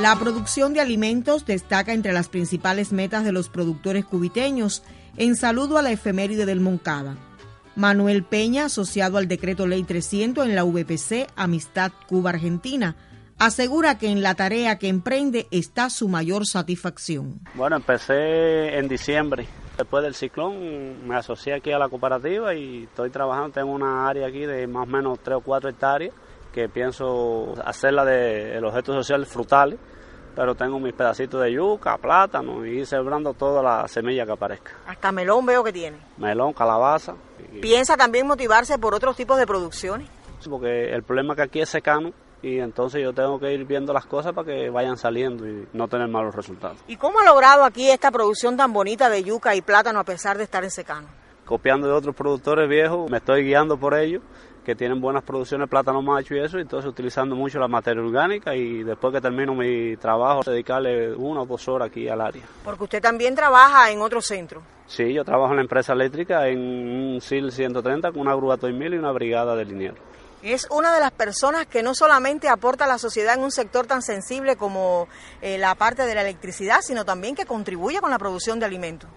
La producción de alimentos destaca entre las principales metas de los productores cubiteños en saludo a la efeméride del Moncada. Manuel Peña, asociado al decreto ley 300 en la VPC Amistad Cuba-Argentina, asegura que en la tarea que emprende está su mayor satisfacción. Bueno, empecé en diciembre. Después del ciclón me asocié aquí a la cooperativa y estoy trabajando, tengo una área aquí de más o menos 3 o 4 hectáreas que pienso hacerla de el objeto social frutales, pero tengo mis pedacitos de yuca, plátano y ir sembrando toda la semilla que aparezca. Hasta melón veo que tiene. Melón, calabaza. ¿Piensa también motivarse por otros tipos de producciones? Porque el problema que aquí es secano y entonces yo tengo que ir viendo las cosas para que vayan saliendo y no tener malos resultados. ¿Y cómo ha logrado aquí esta producción tan bonita de yuca y plátano a pesar de estar en secano? Copiando de otros productores viejos, me estoy guiando por ellos que tienen buenas producciones de plátano macho y eso, y entonces utilizando mucho la materia orgánica y después que termino mi trabajo, dedicarle una o dos horas aquí al área. Porque usted también trabaja en otro centro. Sí, yo trabajo en la empresa eléctrica en un SIL 130 con una grúa mil y una brigada de liniero. Es una de las personas que no solamente aporta a la sociedad en un sector tan sensible como eh, la parte de la electricidad, sino también que contribuye con la producción de alimentos.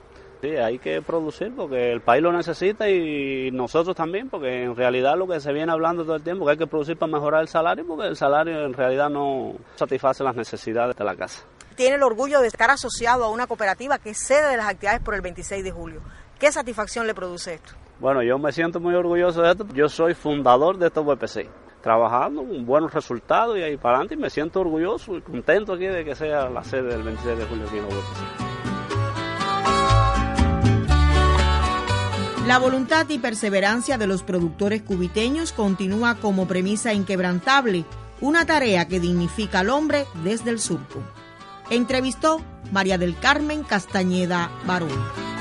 Sí, hay que producir porque el país lo necesita y nosotros también, porque en realidad lo que se viene hablando todo el tiempo, que hay que producir para mejorar el salario, porque el salario en realidad no satisface las necesidades de la casa. Tiene el orgullo de estar asociado a una cooperativa que es sede de las actividades por el 26 de julio. ¿Qué satisfacción le produce esto? Bueno, yo me siento muy orgulloso de esto. Yo soy fundador de estos VPC, trabajando con buenos resultados y ahí para adelante y me siento orgulloso y contento aquí de que sea la sede del 26 de julio aquí en los La voluntad y perseverancia de los productores cubiteños continúa como premisa inquebrantable, una tarea que dignifica al hombre desde el surco. Entrevistó María del Carmen Castañeda Barón.